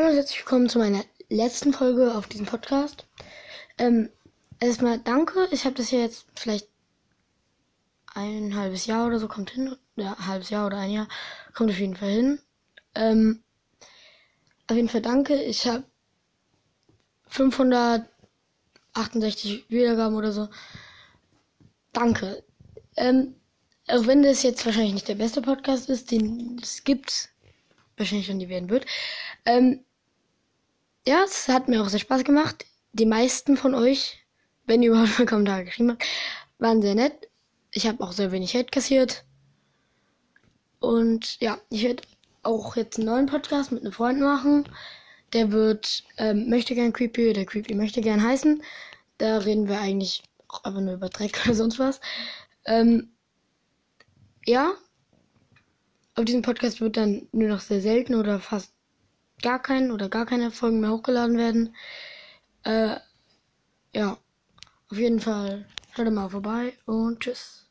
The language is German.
Hallo und herzlich willkommen zu meiner letzten Folge auf diesem Podcast. Ähm, erstmal danke. Ich habe das hier jetzt vielleicht ein halbes Jahr oder so kommt hin. Ja, ein halbes Jahr oder ein Jahr kommt auf jeden Fall hin. Ähm, auf jeden Fall danke. Ich habe 568 Wiedergaben oder so. Danke. Ähm, auch wenn das jetzt wahrscheinlich nicht der beste Podcast ist, den es gibt, wahrscheinlich schon die werden wird. Ähm, ja, es hat mir auch sehr Spaß gemacht. Die meisten von euch, wenn ihr überhaupt mal Kommentare geschrieben habt, waren sehr nett. Ich habe auch sehr wenig Hate kassiert. Und ja, ich werde auch jetzt einen neuen Podcast mit einem Freund machen. Der wird ähm, möchte gern Creepy oder Creepy möchte gern heißen. Da reden wir eigentlich auch einfach nur über Dreck oder sonst was. Ähm, ja, auf diesem Podcast wird dann nur noch sehr selten oder fast gar keinen oder gar keine Folgen mehr hochgeladen werden. Äh, ja, auf jeden Fall hört mal vorbei und tschüss.